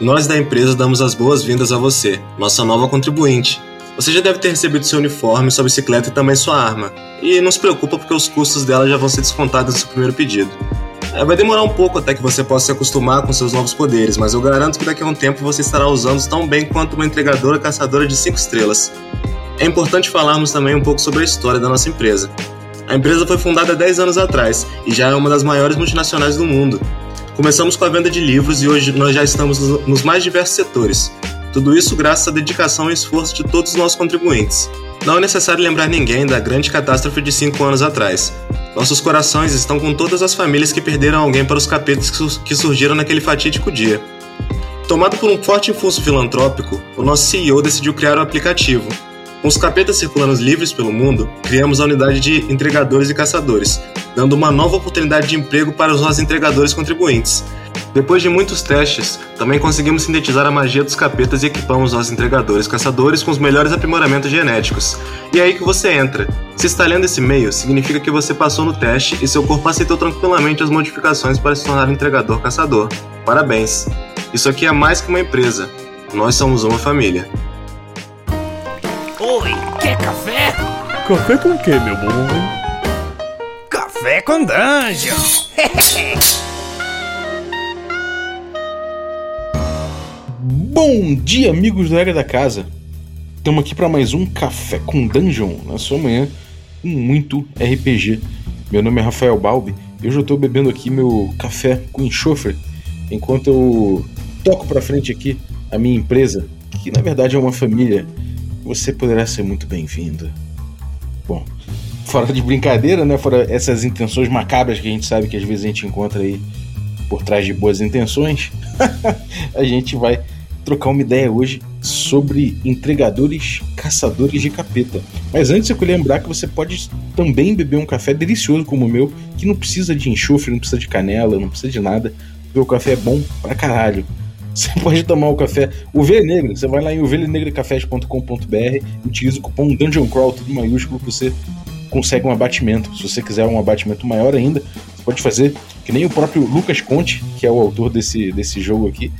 Nós da empresa damos as boas-vindas a você, nossa nova contribuinte. Você já deve ter recebido seu uniforme, sua bicicleta e também sua arma. E não se preocupa porque os custos dela já vão ser descontados no seu primeiro pedido. É, vai demorar um pouco até que você possa se acostumar com seus novos poderes, mas eu garanto que daqui a um tempo você estará usando tão bem quanto uma entregadora caçadora de 5 estrelas. É importante falarmos também um pouco sobre a história da nossa empresa. A empresa foi fundada 10 anos atrás e já é uma das maiores multinacionais do mundo. Começamos com a venda de livros e hoje nós já estamos nos mais diversos setores. Tudo isso graças à dedicação e esforço de todos os nossos contribuintes. Não é necessário lembrar ninguém da grande catástrofe de 5 anos atrás. Nossos corações estão com todas as famílias que perderam alguém para os capetas que surgiram naquele fatídico dia. Tomado por um forte impulso filantrópico, o nosso CEO decidiu criar um aplicativo. Com os capetas circulando livres pelo mundo, criamos a unidade de entregadores e caçadores, dando uma nova oportunidade de emprego para os nossos entregadores contribuintes. Depois de muitos testes, também conseguimos sintetizar a magia dos capetas e equipamos nossos entregadores caçadores com os melhores aprimoramentos genéticos. E é aí que você entra. Se está lendo esse e-mail, significa que você passou no teste e seu corpo aceitou tranquilamente as modificações para se tornar um entregador caçador. Parabéns! Isso aqui é mais que uma empresa. Nós somos uma família. Oi, quer café? Café com o que, meu bom? Café com Dungeon! Bom dia, amigos do Regra da Casa! Estamos aqui para mais um Café com Dungeon na sua manhã com muito RPG. Meu nome é Rafael Balbi e hoje eu estou bebendo aqui meu café com enxofre enquanto eu toco para frente aqui a minha empresa, que na verdade é uma família. Você poderá ser muito bem-vindo. Bom, fora de brincadeira, né? Fora essas intenções macabras que a gente sabe que às vezes a gente encontra aí por trás de boas intenções, a gente vai trocar uma ideia hoje sobre entregadores caçadores de capeta. Mas antes eu queria lembrar que você pode também beber um café delicioso como o meu, que não precisa de enxofre, não precisa de canela, não precisa de nada, o café é bom pra caralho. Você pode tomar o café Ovelha Negra, você vai lá em ovelhanegracafés.com.br utiliza o cupom Dungeon Crawl, tudo maiúsculo, você consegue um abatimento. Se você quiser um abatimento maior ainda, você pode fazer que nem o próprio Lucas Conte, que é o autor desse, desse jogo aqui,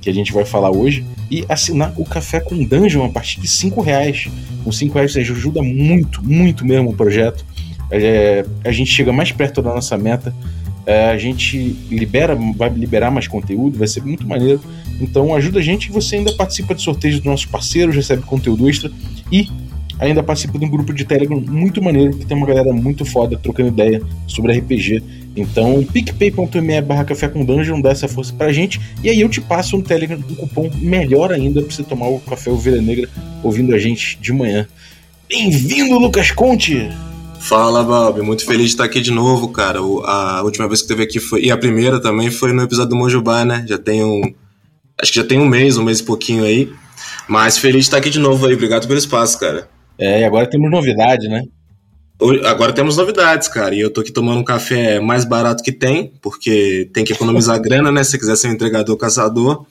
que a gente vai falar hoje, e assinar o Café com Dungeon a partir de 5 reais. Com 5 reais você ajuda muito, muito mesmo o projeto. É, a gente chega mais perto da nossa meta. É, a gente libera, vai liberar mais conteúdo, vai ser muito maneiro. Então ajuda a gente e você ainda participa de sorteios dos nossos parceiros, recebe conteúdo extra e ainda participa de um grupo de Telegram muito maneiro, que tem uma galera muito foda trocando ideia sobre RPG. Então, picpay.me barra café com dungeon, dá essa força pra gente. E aí eu te passo um Telegram, um cupom melhor ainda pra você tomar o café Ovelha Negra ouvindo a gente de manhã. Bem-vindo, Lucas Conte! Fala, Bob. Muito feliz de estar aqui de novo, cara. A última vez que teve aqui foi. E a primeira também foi no episódio do Mojubá, né? Já tem um. Acho que já tem um mês, um mês e pouquinho aí. Mas feliz de estar aqui de novo aí. Obrigado pelo espaço, cara. É, e agora temos novidade, né? Agora temos novidades, cara. E eu tô aqui tomando um café mais barato que tem, porque tem que economizar grana, né? Se quiser ser um entregador caçador.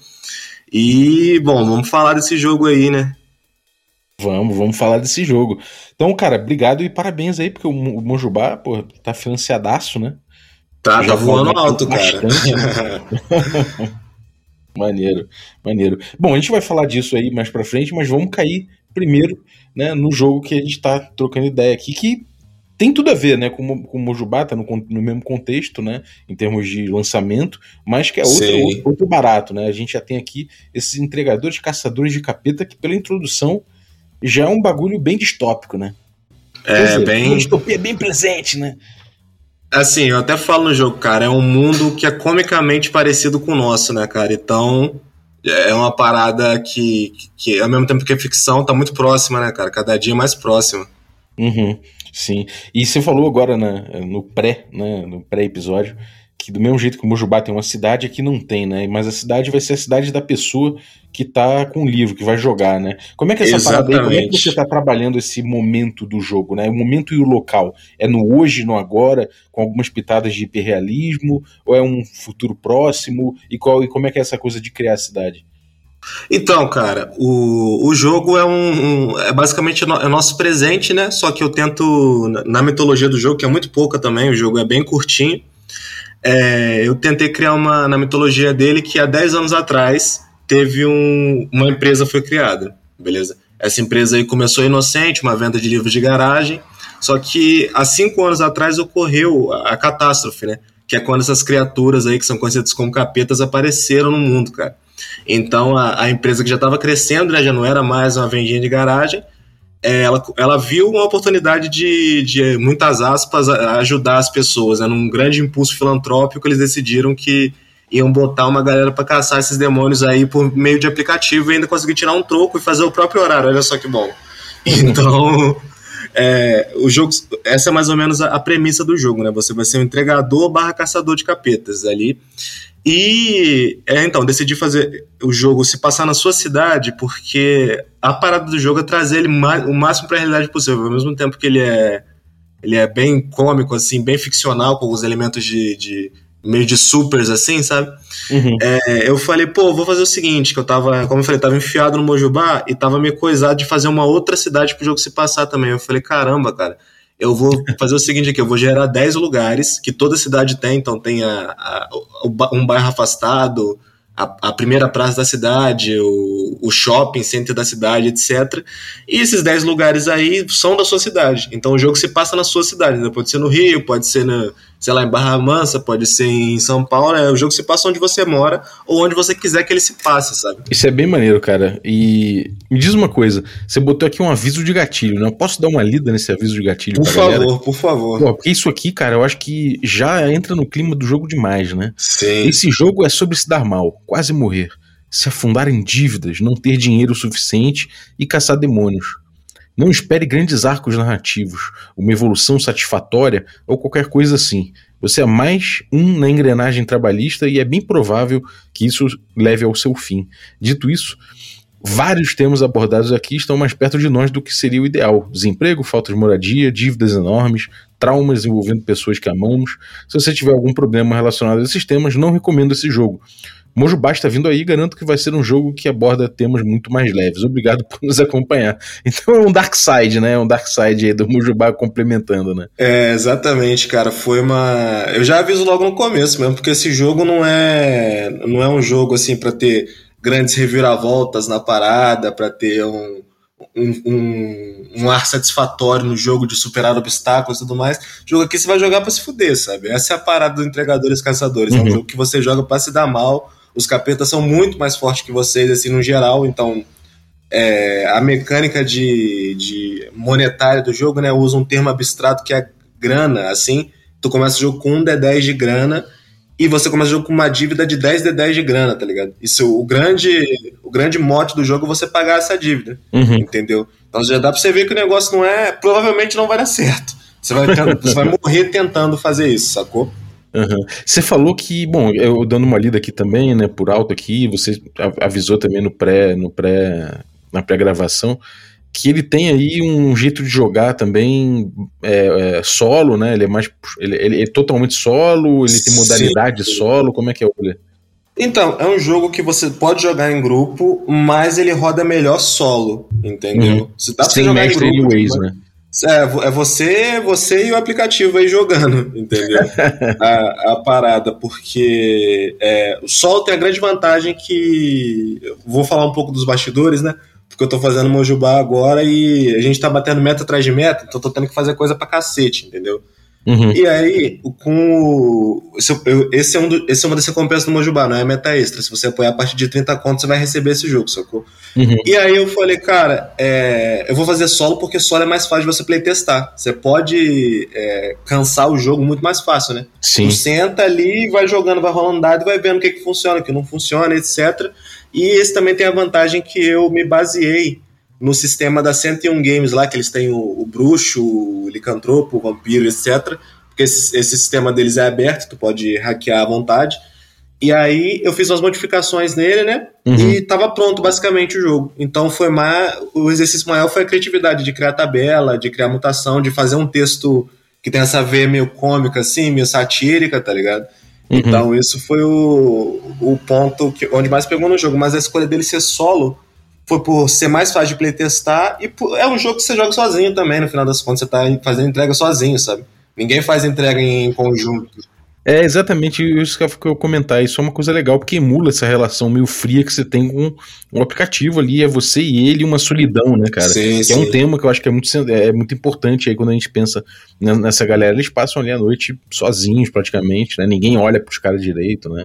E, bom, vamos falar desse jogo aí, né? Vamos, vamos falar desse jogo. Então, cara, obrigado e parabéns aí, porque o Mojubá, pô, tá financiadaço, né? Tá, Já tá voando alto, bastante, cara. Né? maneiro, maneiro. Bom, a gente vai falar disso aí mais pra frente, mas vamos cair primeiro né, no jogo que a gente está trocando ideia aqui, que tem tudo a ver né, com, com o Mojubá, tá no, no mesmo contexto, né, em termos de lançamento, mas que é outro, outro, outro, barato. Né? A gente já tem aqui esses entregadores, caçadores de capeta, que pela introdução já é um bagulho bem distópico, né? É, dizer, bem... Uma distopia bem presente, né? Assim, eu até falo no jogo, cara, é um mundo que é comicamente parecido com o nosso, né, cara? Então, é uma parada que, que, ao mesmo tempo que é ficção, tá muito próxima, né, cara? Cada dia mais próxima. Uhum, sim. E você falou agora né, no pré, né, no pré-episódio, que do mesmo jeito que o Mojubá tem uma cidade, aqui não tem, né? Mas a cidade vai ser a cidade da pessoa que tá com o livro, que vai jogar, né? Como é que é essa Exatamente. parada aí, como é que você tá trabalhando esse momento do jogo, né? O momento e o local. É no hoje, no agora, com algumas pitadas de hiperrealismo, ou é um futuro próximo? E, qual, e como é que é essa coisa de criar a cidade? Então, cara, o, o jogo é um, um é basicamente no, é nosso presente, né? Só que eu tento na mitologia do jogo, que é muito pouca também, o jogo é bem curtinho. É, eu tentei criar uma na mitologia dele que há 10 anos atrás teve um, uma empresa foi criada, beleza? Essa empresa aí começou inocente, uma venda de livros de garagem, só que há cinco anos atrás ocorreu a, a catástrofe, né? Que é quando essas criaturas aí, que são conhecidas como capetas, apareceram no mundo, cara. Então a, a empresa que já estava crescendo, né, já não era mais uma vendinha de garagem, é, ela, ela viu uma oportunidade de, de muitas aspas, ajudar as pessoas. Né? Num grande impulso filantrópico, eles decidiram que iam botar uma galera para caçar esses demônios aí por meio de aplicativo e ainda conseguir tirar um troco e fazer o próprio horário. Olha só que bom. Então, é, o jogo, essa é mais ou menos a, a, premissa do jogo, né? Você vai ser um entregador barra caçador de capetas ali. E é, então, decidi fazer o jogo se passar na sua cidade, porque a parada do jogo é trazer ele o máximo para a realidade possível. Ao mesmo tempo que ele é, ele é bem cômico, assim, bem ficcional, com os elementos de, de meio de supers, assim, sabe? Uhum. É, eu falei, pô, vou fazer o seguinte, que eu tava, como eu falei, tava enfiado no Mojubá e tava meio coisado de fazer uma outra cidade pro jogo se passar também. Eu falei, caramba, cara, eu vou fazer o seguinte aqui, eu vou gerar 10 lugares que toda cidade tem, então tem a, a, um bairro afastado, a, a, primeira praça da cidade, o, o shopping center da cidade, etc. E esses 10 lugares aí são da sua cidade. Então o jogo se passa na sua cidade. Né? Pode ser no Rio, pode ser na, sei lá, em Barra Mansa, pode ser em São Paulo. Né? O jogo se passa onde você mora ou onde você quiser que ele se passe, sabe? Isso é bem maneiro, cara. E me diz uma coisa: você botou aqui um aviso de gatilho, né? Eu posso dar uma lida nesse aviso de gatilho? Por favor, galera? por favor. Pô, porque isso aqui, cara, eu acho que já entra no clima do jogo demais, né? Sim. Esse jogo é sobre se dar mal quase morrer, se afundar em dívidas, não ter dinheiro suficiente e caçar demônios. Não espere grandes arcos narrativos, uma evolução satisfatória ou qualquer coisa assim. Você é mais um na engrenagem trabalhista e é bem provável que isso leve ao seu fim. Dito isso, vários temas abordados aqui estão mais perto de nós do que seria o ideal: desemprego, falta de moradia, dívidas enormes, traumas envolvendo pessoas que amamos. Se você tiver algum problema relacionado a esses temas, não recomendo esse jogo. Mojubá está vindo aí, garanto que vai ser um jogo que aborda temas muito mais leves. Obrigado por nos acompanhar. Então é um Dark Side, né? Um Dark Side aí do Mojubá complementando, né? É, exatamente, cara. Foi uma. Eu já aviso logo no começo mesmo, porque esse jogo não é, não é um jogo assim para ter grandes reviravoltas na parada, para ter um um, um, um, ar satisfatório no jogo de superar obstáculos e tudo mais. O jogo aqui você vai jogar para se fuder, sabe? Essa é a parada do entregadores e caçadores. Uhum. É um uhum. jogo que você joga para se dar mal. Os capetas são muito mais fortes que vocês, assim, no geral. Então, é, a mecânica de, de monetária do jogo, né? Usa um termo abstrato que é grana, assim. Tu começa o jogo com um D10 de grana e você começa o jogo com uma dívida de 10 de 10 de grana, tá ligado? Isso, o grande, o grande mote do jogo é você pagar essa dívida, uhum. entendeu? Então já dá pra você ver que o negócio não é, provavelmente não vai dar certo. Você vai, você vai morrer tentando fazer isso, sacou? Uhum. Você falou que, bom, eu dando uma lida aqui também, né, por alto aqui, você avisou também no pré, no pré, na pré-gravação, que ele tem aí um jeito de jogar também é, é, solo, né? Ele é mais. Ele, ele, é totalmente solo, ele tem modalidade Sim. solo, como é que é o Então, é um jogo que você pode jogar em grupo, mas ele roda melhor solo, entendeu? Uhum. Se dá Sem jogar em grupo. Ways, né? É, é você, você e o aplicativo aí jogando, entendeu? a, a, parada, porque é, o solo tem a grande vantagem que. Vou falar um pouco dos bastidores, né? porque eu tô fazendo Mojubá agora e a gente tá batendo meta atrás de meta, então eu tô tendo que fazer coisa pra cacete, entendeu? Uhum. E aí, com o, esse, é um do, esse é uma das recompensas do Mojubá, não é meta extra. Se você apoiar a partir de 30 contos, você vai receber esse jogo, sacou? Uhum. E aí eu falei, cara, é, eu vou fazer solo porque solo é mais fácil de você playtestar. Você pode é, cansar o jogo muito mais fácil, né? Sim. Tu senta ali, vai jogando, vai rolando dado e vai vendo o que, que funciona, o que não funciona, etc. E esse também tem a vantagem que eu me baseei no sistema da 101 Games lá, que eles têm o, o bruxo, o licantropo, o vampiro, etc. Porque esse, esse, sistema deles é aberto, tu pode hackear à vontade. E aí eu fiz umas modificações nele, né? Uhum. E tava pronto basicamente o jogo. Então foi mais. O exercício maior foi a criatividade de criar tabela, de criar mutação, de fazer um texto que tem essa veia meio cômica, assim, meio satírica, tá ligado? Uhum. Então, isso foi o, o ponto que, onde mais pegou no jogo. Mas a escolha dele ser solo foi por ser mais fácil de playtestar e por, é um jogo que você joga sozinho também, no final das contas. Você tá fazendo entrega sozinho, sabe? Ninguém faz entrega em conjunto. É exatamente isso que eu ia comentar. Isso é uma coisa legal, porque emula essa relação meio fria que você tem com o aplicativo ali, é você e ele, uma solidão, né, cara? Sim, que sim. é um tema que eu acho que é muito, é muito importante aí quando a gente pensa nessa galera. Eles passam ali a noite sozinhos, praticamente, né? Ninguém olha pros caras direito, né?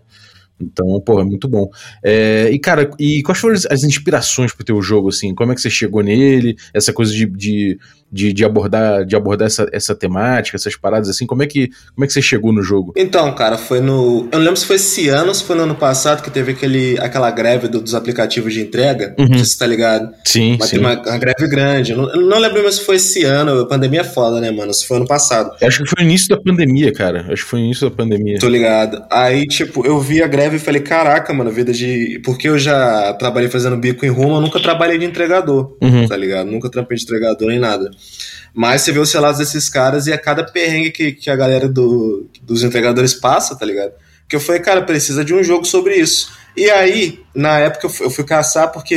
Então, pô, é muito bom. É, e, cara, e quais foram as inspirações pro teu jogo, assim? Como é que você chegou nele? Essa coisa de, de, de, de abordar, de abordar essa, essa temática, essas paradas, assim? Como é, que, como é que você chegou no jogo? Então, cara, foi no... Eu não lembro se foi esse ano ou se foi no ano passado que teve aquele, aquela greve do, dos aplicativos de entrega. Uhum. Não sei se você tá ligado. Sim, Mas sim. tem uma, uma greve grande. Eu não, eu não lembro mais se foi esse ano. A pandemia é foda, né, mano? Se foi ano passado. Acho que foi no início da pandemia, cara. Acho que foi no início da pandemia. Tô ligado. Aí, tipo, eu vi a greve e falei, caraca, mano, vida de. Porque eu já trabalhei fazendo bico em Roma, eu nunca trabalhei de entregador, Uhum. tá ligado? Nunca trampei de entregador nem nada. Mas você vê os relatos desses caras e a cada perrengue que, que a galera do, dos entregadores passa, tá ligado? Que eu falei, cara, precisa de um jogo sobre isso. E aí, na época, eu fui, eu fui caçar porque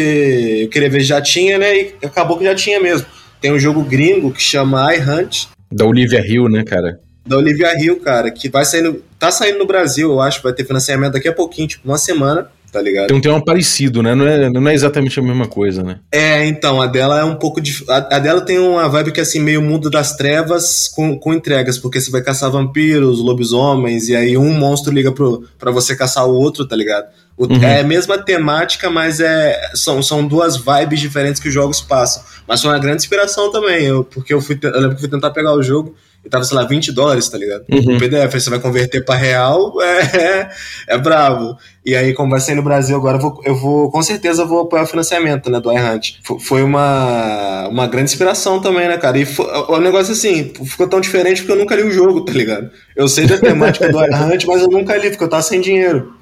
eu queria ver se já tinha, né? E acabou que já tinha mesmo. Tem um jogo gringo que chama iHunt, Da Olivia Hill, né, cara? da Olivia Hill, cara, que vai saindo. Tá saindo no Brasil, eu acho, vai ter financiamento daqui a pouquinho, tipo, uma semana, tá ligado? Tem um tema parecido, né? Não é, não é exatamente a mesma coisa, né? É, então, a dela é um pouco. dif- A, a dela tem uma vibe que é assim, meio mundo das trevas com, com entregas, porque você vai caçar vampiros, lobisomens, e aí um monstro liga pro, pra você caçar o outro, tá ligado? O- Uhum. É a mesma temática, mas é, são, são duas vibes diferentes que os jogos passam. Mas foi uma grande inspiração também, eu, porque eu, fui, eu lembro que eu fui tentar pegar o jogo e tava, sei lá, 20 dólares, tá ligado? Uhum. O PDF, aí você vai converter pra real, é, é bravo. E aí, como vai sair no Brasil agora, eu vou, eu vou com certeza vou apoiar o financiamento, né, do iHunt. Fo- Foi uma, uma grande inspiração também, né, cara? E foi, o negócio assim, ficou tão diferente porque eu nunca li o jogo, tá ligado? Eu sei da temática do iHunt, mas eu nunca li, porque eu tava sem dinheiro.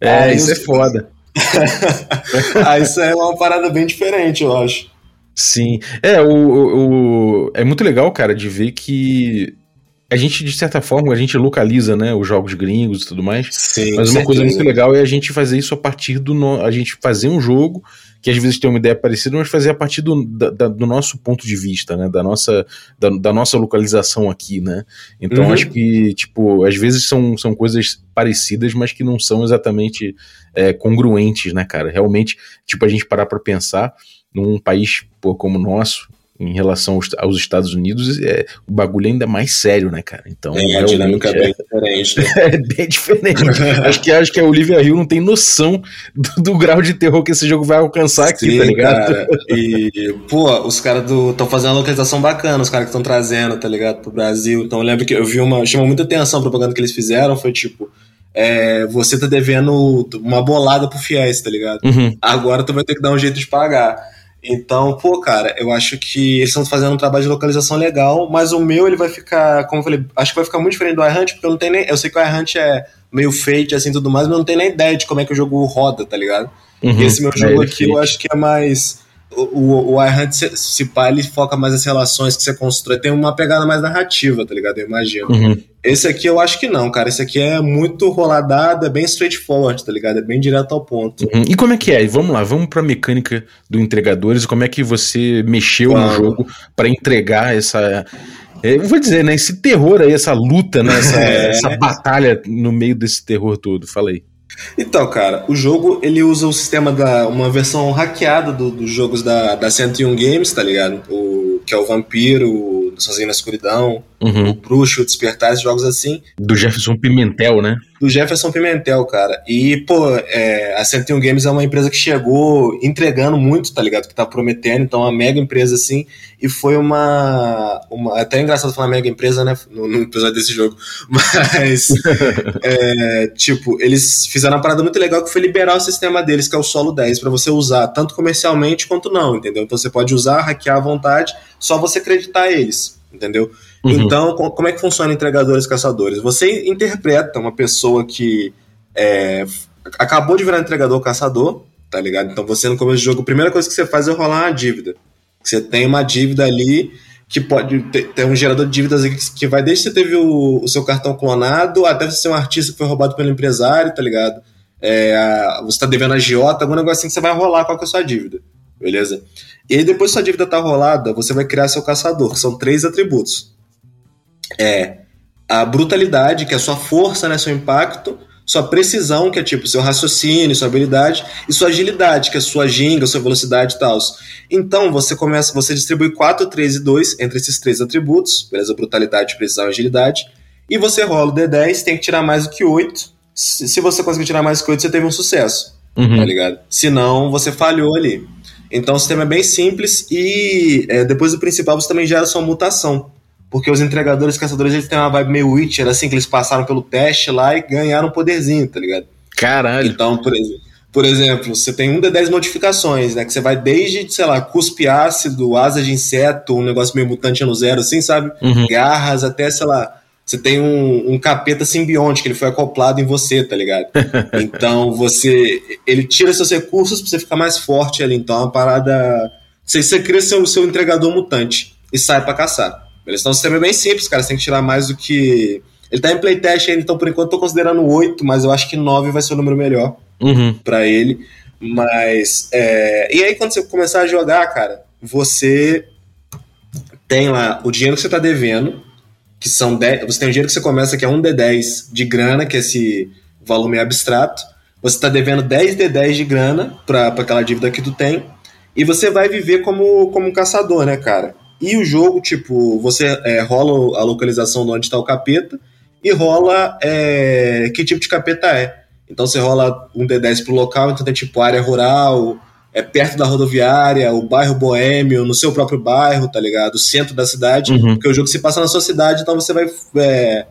É, Aí isso os- é foda. aí isso é uma parada bem diferente, eu acho. Sim. É, o, o, é muito legal, cara, de ver que a gente, de certa forma, a gente localiza, né, os jogos gringos e tudo mais. Sim, Mas uma coisa muito legal é a gente fazer isso a partir do. No... A gente fazer um jogo que às vezes tem uma ideia parecida, mas fazer a partir do, da- da- do nosso ponto de vista, né? Da nossa, da, da nossa localização aqui, né? Então Uhum. acho que, tipo, às vezes são, são coisas parecidas, mas que não são exatamente é, congruentes, né, cara? Realmente, tipo, a gente parar pra pensar num país pô, como o nosso. Em relação aos, Estados Unidos, é, o bagulho ainda é mais sério, né, cara? Então, É, a dinâmica é bem diferente, né? é bem diferente. acho, que, acho que a Olivia Hill não tem noção do, do grau de terror que esse jogo vai alcançar aqui, Sim, tá ligado? Cara. E, pô, os caras estão fazendo uma localização bacana, os caras que estão trazendo, tá ligado, pro Brasil. Então eu lembro que eu vi uma. chamou muita atenção a propaganda que eles fizeram, foi tipo. é, você tá devendo uma bolada pro fiéis, tá ligado? Uhum. Agora tu vai ter que dar um jeito de pagar. Então, pô, cara, eu acho que eles estão fazendo um trabalho de localização legal, mas o meu ele vai ficar, como eu falei, acho que vai ficar muito diferente do iHunt, porque eu não tenho nem. Eu sei que o iHunt é meio fake, assim tudo mais, mas eu não tenho nem ideia de como é que o jogo roda, tá ligado? Uhum. E esse meu É, jogo ele aqui, eu acho que é mais. O, o, o iHunt, se, se pá, ele foca mais nas relações que você constrói. Tem uma pegada mais narrativa, tá ligado? Eu imagino. Uhum. Esse aqui eu acho que não, cara. Esse aqui é muito roladado, é bem straightforward, tá ligado? É bem direto ao ponto. Uhum. E como é que é? Vamos lá, vamos pra mecânica do Entregadores. Como é que você mexeu no Vamos. jogo pra entregar essa. é, Eu vou dizer, né? Esse terror aí, essa luta, né? Essa, É. essa batalha no meio desse terror todo. Falei. Então, cara, o jogo ele usa o sistema da. uma versão hackeada do- dos jogos da, da 101 Games, tá ligado? O, que é o Vampiro, Sozinho na Escuridão, o Uhum. Bruxo, o Despertar, esses jogos assim. Do Jefferson Pimentel, né? do Jefferson Pimentel, cara. E, pô, é, a 101 Games é uma empresa que chegou entregando muito, tá ligado? Que tá prometendo, então é uma mega empresa assim. E foi uma. uma até é engraçado falar mega empresa, né? No, no episódio desse jogo. Mas, é, tipo, eles fizeram uma parada muito legal que foi liberar o sistema deles, que é o Solo 10, pra você usar tanto comercialmente quanto não, entendeu? Então você pode usar, hackear à vontade, só você acreditar eles, entendeu? Uhum. Então, co- como é que funciona entregadores e caçadores? Você interpreta uma pessoa que é, acabou de virar entregador ou caçador, tá ligado? Então você no começo do jogo, a primeira coisa que você faz é rolar uma dívida. Você tem uma dívida ali que pode ter, ter um gerador de dívidas que, vai desde que você teve o, o seu cartão clonado até você ser um artista que foi roubado pelo empresário, tá ligado? É, a- você tá devendo a agiota, algum negocinho que você vai rolar qual que é a sua dívida, beleza? E aí depois que sua dívida tá rolada, você vai criar seu caçador, que são três atributos. É a brutalidade, que é a sua força, né, seu impacto, sua precisão, que é tipo seu raciocínio, sua habilidade, e sua agilidade, que é sua ginga, sua velocidade e tal. Então você começa, você distribui 4, 3 e 2 entre esses três atributos, beleza? Brutalidade, precisão e agilidade. E você rola o D10, tem que tirar mais do que 8. Se você conseguir tirar mais do que 8, você teve um sucesso. Uhum. Tá ligado? Se não, você falhou ali. Então o sistema é bem simples e é, depois do principal você também gera sua mutação. Porque os entregadores caçadores eles têm uma vibe meio Witcher, assim, que eles passaram pelo teste lá e ganharam um poderzinho, tá ligado? Caralho. Então, por exemplo, por exemplo, você tem um de 10 modificações, né? Que você vai desde, sei lá, cuspe ácido, asa de inseto, um negócio meio mutante no zero, assim, sabe? Uhum. Garras, até, sei lá, você tem um, um capeta simbionte que ele foi acoplado em você, tá ligado? então você. Ele tira seus recursos pra você ficar mais forte ali. Então é uma parada. Você, você cria seu, seu entregador mutante e sai para caçar. Beleza? Então o sistema bem simples, cara. Você tem que tirar mais do que. Ele tá em playtest ainda, então por enquanto eu tô considerando 8, mas eu acho que 9 vai ser o número melhor uhum. para ele. Mas. É... E aí, quando você começar a jogar, cara, você tem lá o dinheiro que você tá devendo, que são 10. Você tem o dinheiro que você começa, que é um D10 de grana, que é esse valor meio abstrato. Você tá devendo 10 D10 de grana para aquela dívida que tu tem. E você vai viver como, como um caçador, né, cara? E o jogo, tipo, você é, rola a localização de onde está o capeta e rola é, que tipo de capeta é. Então você rola um D10 pro local, então tem tipo área rural, é perto da rodoviária, o bairro boêmio, no seu próprio bairro, tá ligado? O centro da cidade, uhum. porque o jogo se passa na sua cidade, então você vai é,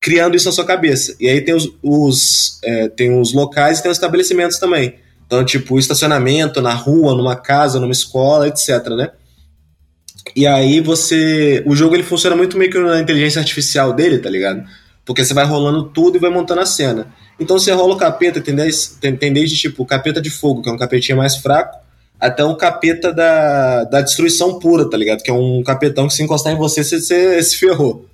criando isso na sua cabeça. E aí tem os, os é, tem os locais e tem os estabelecimentos também. Então, tipo, estacionamento na rua, numa casa, numa escola, etc, né? E aí você. O jogo ele funciona muito meio que na inteligência artificial dele, tá ligado? Porque você vai rolando tudo e vai montando a cena. Então você rola o capeta, tem desde, tem, tem desde tipo capeta de fogo, que é um capetinho mais fraco, até um capeta da, da destruição pura, tá ligado? Que é um capetão que se encostar em você, você, você se ferrou.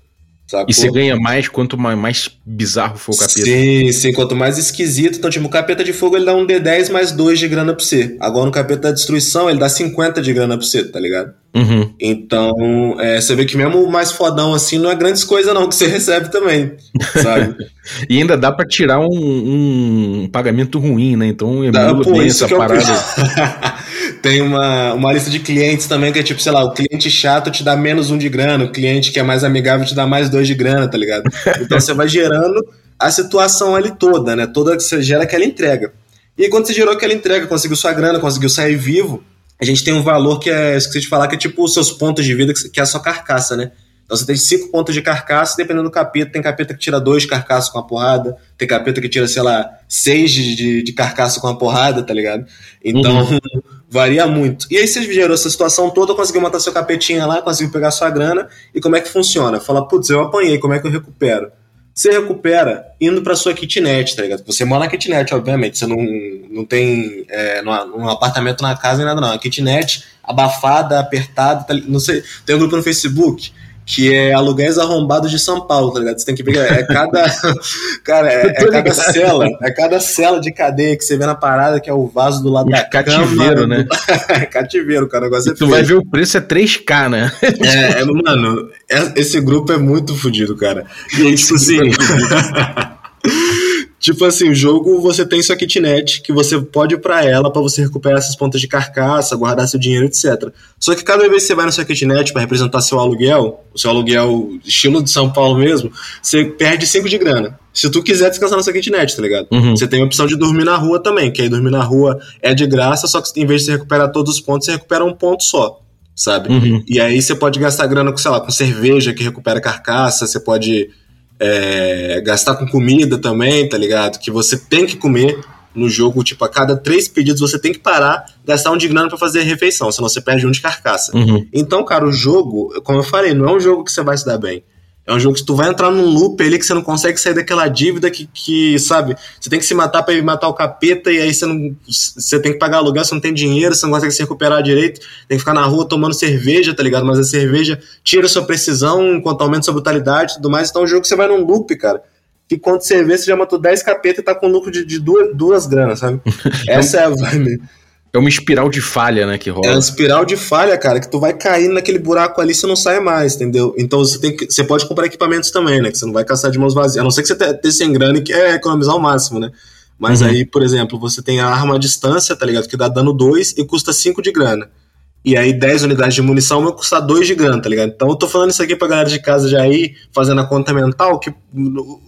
Sacou? E você ganha mais quanto mais, bizarro for o capeta. Sim, sim, quanto mais esquisito. Então, tipo, o capeta de fogo ele dá um D10 mais 2 de grana pra você. Agora no capeta da destruição ele dá 50 de grana pra você, tá ligado? Uhum. Então, é, você vê que mesmo o mais fodão assim não é grandes coisas não que você recebe também, sabe? e ainda dá para tirar um, um, pagamento ruim, né? Então emula dá, pô, bem essa parada. Tem uma, uma lista de clientes também que é tipo, sei lá, o cliente chato te dá menos um de grana, o cliente que é mais amigável te dá mais dois de grana, tá ligado? Então você vai gerando a situação ali toda, né? Toda que você gera aquela entrega. E aí, quando você gerou aquela entrega, conseguiu sua grana, conseguiu sair vivo, a gente tem um valor que é, esqueci de falar, que é tipo os seus pontos de vida, que é a sua carcaça, né? Então você tem cinco pontos de carcaça, dependendo do capeta, tem capeta que tira dois de carcaça com a porrada, tem capeta que tira, sei lá, seis de, de carcaça com a porrada, tá ligado? Então, uhum. varia muito. E aí você gerou essa situação toda, conseguiu matar seu capetinha lá, conseguiu pegar sua grana, e como é que funciona? Fala, putz, eu apanhei, como é que eu recupero? Você recupera indo para sua kitnet, tá ligado? Você mora na kitnet, obviamente. Você não, não tem é, num apartamento na casa nem nada, não. A kitnet abafada, apertada, tá, não sei. Tem um grupo no Facebook que é aluguéis arrombados de São Paulo, tá ligado? Você tem que ver, é cada. cara, é, é cada cela, é cada cela de cadeia que você vê na parada, que é o vaso do lado da cativeiro, cama, né? é cativeiro, cara. O negócio é tu vai ver o preço é 3K, né? é, é mano, é, esse grupo é muito fodido, cara. E tipo assim. Tipo assim, o jogo você tem sua kitnet que você pode ir pra ela para você recuperar essas pontas de carcaça, guardar seu dinheiro, etc. Só que cada vez que você vai na sua kitnet para representar seu aluguel, o seu aluguel estilo de São Paulo mesmo, você perde 5 de grana. Se tu quiser descansar na sua kitnet, tá ligado? Uhum. Você tem a opção de dormir na rua também, que aí dormir na rua é de graça, só que em vez de você recuperar todos os pontos, você recupera um ponto só sabe? Uhum. E aí você pode gastar grana com, sei lá, com cerveja que recupera carcaça, você pode é, gastar com comida também, tá ligado? Que você tem que comer no jogo, tipo, a cada três pedidos você tem que parar, gastar um de grana pra fazer a refeição, senão você perde um de carcaça. Uhum. Então, cara, o jogo, como eu falei, não é um jogo que você vai se dar bem. É um jogo que tu vai entrar num loop ali que você não consegue sair daquela dívida que, que sabe, você tem que se matar para matar o capeta e aí você não você tem que pagar aluguel, você não tem dinheiro, você não consegue se recuperar direito, tem que ficar na rua tomando cerveja, tá ligado? Mas a cerveja tira sua precisão enquanto aumenta sua brutalidade e tudo mais. Então é um jogo que você vai num loop, cara. Que quando você vê, você já matou 10 capeta e tá com lucro de, de duas, duas granas, sabe? Essa é a vibe. É uma espiral de falha, né, que rola. É uma espiral de falha, cara, que tu vai cair naquele buraco ali e você não sai mais, entendeu? Então você tem que. Você pode comprar equipamentos também, né? Que você não vai caçar de mãos vazias. A não ser que você tenha sem grana e quer economizar o máximo, né? Mas uhum. aí, por exemplo, você tem a arma à distância, tá ligado? Que dá dano 2 e custa 5 de grana. E aí 10 unidades de munição vai custar 2 de grana, tá ligado? Então eu tô falando isso aqui pra galera de casa já ir fazendo a conta mental, que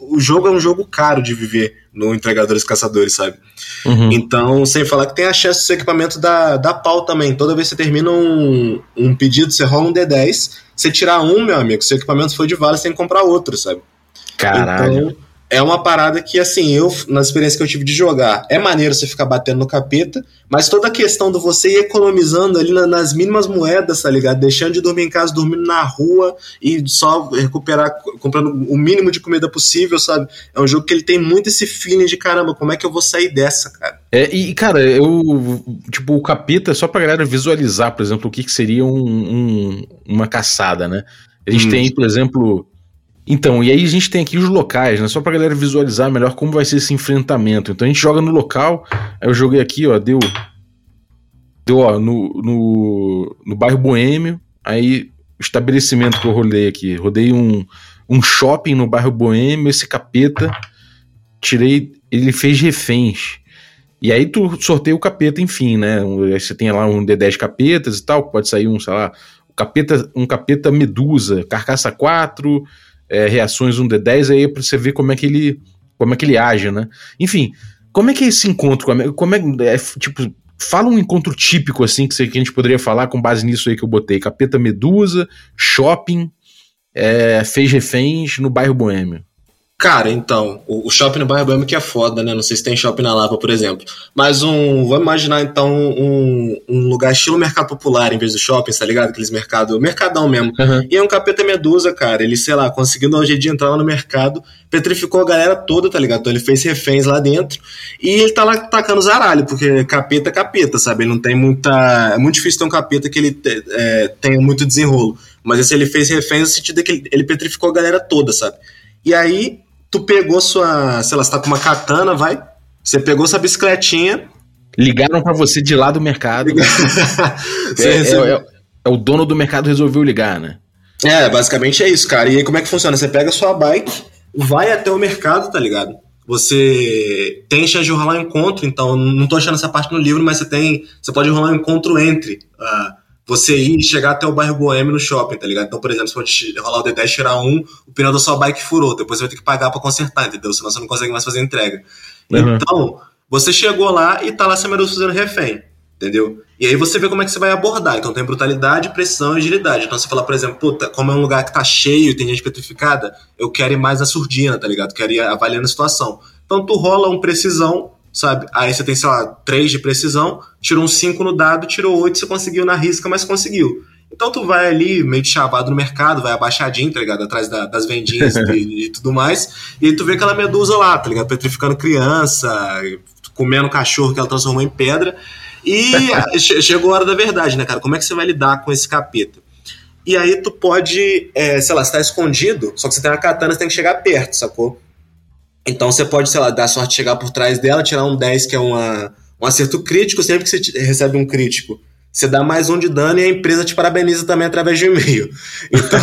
o jogo é um jogo caro de viver no Entregadores Caçadores, sabe? Uhum. Então, sem falar que tem a chance do equipamento da, da pau também. Toda vez que você termina um, um pedido, você rola um D10, você tirar um, meu amigo, se o equipamento for de vale, você tem que comprar outro, sabe? Caralho. Então, é uma parada que, assim, eu, na experiência que eu tive de jogar, é maneiro você ficar batendo no capeta, mas toda a questão do você ir economizando ali na, nas mínimas moedas, tá ligado? Deixando de dormir em casa, dormindo na rua e só recuperar, comprando o mínimo de comida possível, sabe? É um jogo que ele tem muito esse feeling de caramba, como é que eu vou sair dessa, cara? É, e, cara, eu. Tipo, o capeta, só pra galera visualizar, por exemplo, o que, que seria um, um, uma caçada, né? A gente hum. tem, por exemplo então, e aí a gente tem aqui os locais, né? Só pra galera visualizar melhor como vai ser esse enfrentamento. Então a gente joga no local, aí eu joguei aqui, ó, deu. Deu, ó, no, no, no bairro Boêmio, aí o estabelecimento que eu rodei aqui. Rodei um, um shopping no bairro Boêmio, esse capeta, tirei. Ele fez reféns. E aí tu sorteia o capeta, enfim, né? Você tem lá um D10 capetas e tal, pode sair um, sei lá, capeta, um capeta medusa, carcaça 4 é, reações 1D10 aí para você ver como é que ele como é que ele age, né? Enfim, como é que é esse encontro? Como é, é, é tipo, fala um encontro típico assim que, você, que a gente poderia falar com base nisso aí que eu botei, Capeta Medusa, shopping, é, fez reféns no bairro Boêmio. Cara, então, o, o shopping no bairro Boêmio que é foda, né? Não sei se tem shopping na Lapa, por exemplo. Mas um. Vamos imaginar, então, um, um lugar estilo mercado popular em vez do shopping, tá ligado? Aqueles mercado. Mercadão mesmo. Uhum. E é um capeta medusa, cara. Ele, sei lá, conseguiu dar um jeito de entrar lá no mercado, petrificou a galera toda, tá ligado? Então ele fez reféns lá dentro. E ele tá lá tacando zaralho, porque capeta é capeta, sabe? Ele não tem muita. É muito difícil ter um capeta que ele é, tenha muito desenrolo. Mas esse ele fez reféns no sentido que ele, ele petrificou a galera toda, sabe? E aí, tu pegou sua, sei lá, você tá com uma katana, vai, você pegou sua bicicletinha. Ligaram para você de lá do mercado. é, é, é, é, o dono do mercado resolveu ligar, né? É, basicamente é isso, cara. E aí como é que funciona? Você pega sua bike, vai até o mercado, tá ligado? Você tem chance de rolar um encontro, então não tô achando essa parte no livro, mas você tem. Você pode rolar um encontro entre uh, você ir e chegar até o bairro Boêmio no shopping, tá ligado? Então, por exemplo, você pode rolar o D10, tirar um, o pneu da sua bike furou, depois você vai ter que pagar para consertar, entendeu? Senão você não consegue mais fazer entrega. Uhum. Então, você chegou lá e tá lá sem medusa fazendo refém, entendeu? E aí você vê como é que você vai abordar. Então tem brutalidade, pressão e agilidade. Então você fala, por exemplo, puta, como é um lugar que tá cheio e tem gente petrificada, eu quero ir mais na surdina, tá ligado? Quero ir avaliando a situação. Então tu rola um precisão, sabe? Aí você tem, sei lá, 3 de precisão, tirou um 5 no dado, tirou 8, você conseguiu na risca, mas conseguiu. Então tu vai ali meio de chavado no mercado, vai abaixadinho, tá ligado? Atrás da, das vendinhas e, e, tudo mais. E aí tu vê aquela medusa lá, tá ligado? Petrificando criança, comendo cachorro que ela transformou em pedra. E chegou a hora da verdade, né, cara? Como é que você vai lidar com esse capeta? E aí tu pode, é, sei lá, você tá escondido, só que você tem uma katana, você tem que chegar perto, sacou? Então você pode, sei lá, dar sorte de chegar por trás dela, tirar um 10, que é uma, um acerto crítico. Sempre que você recebe um crítico, você dá mais um de dano e a empresa te parabeniza também através de e-mail. Então,